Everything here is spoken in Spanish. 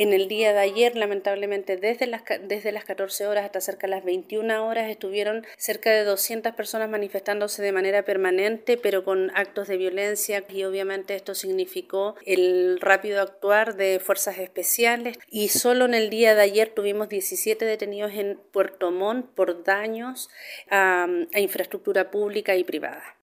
En el día de ayer, lamentablemente, desde las, desde las 14 horas hasta cerca de las 21 horas, estuvieron cerca de 200 personas manifestándose de manera permanente, pero con actos de violencia y obviamente esto significó el rápido actuar de fuerzas especiales y solo en el día de ayer tuvimos 17 detenidos en Puerto Montt por daños a infraestructura pública y privada.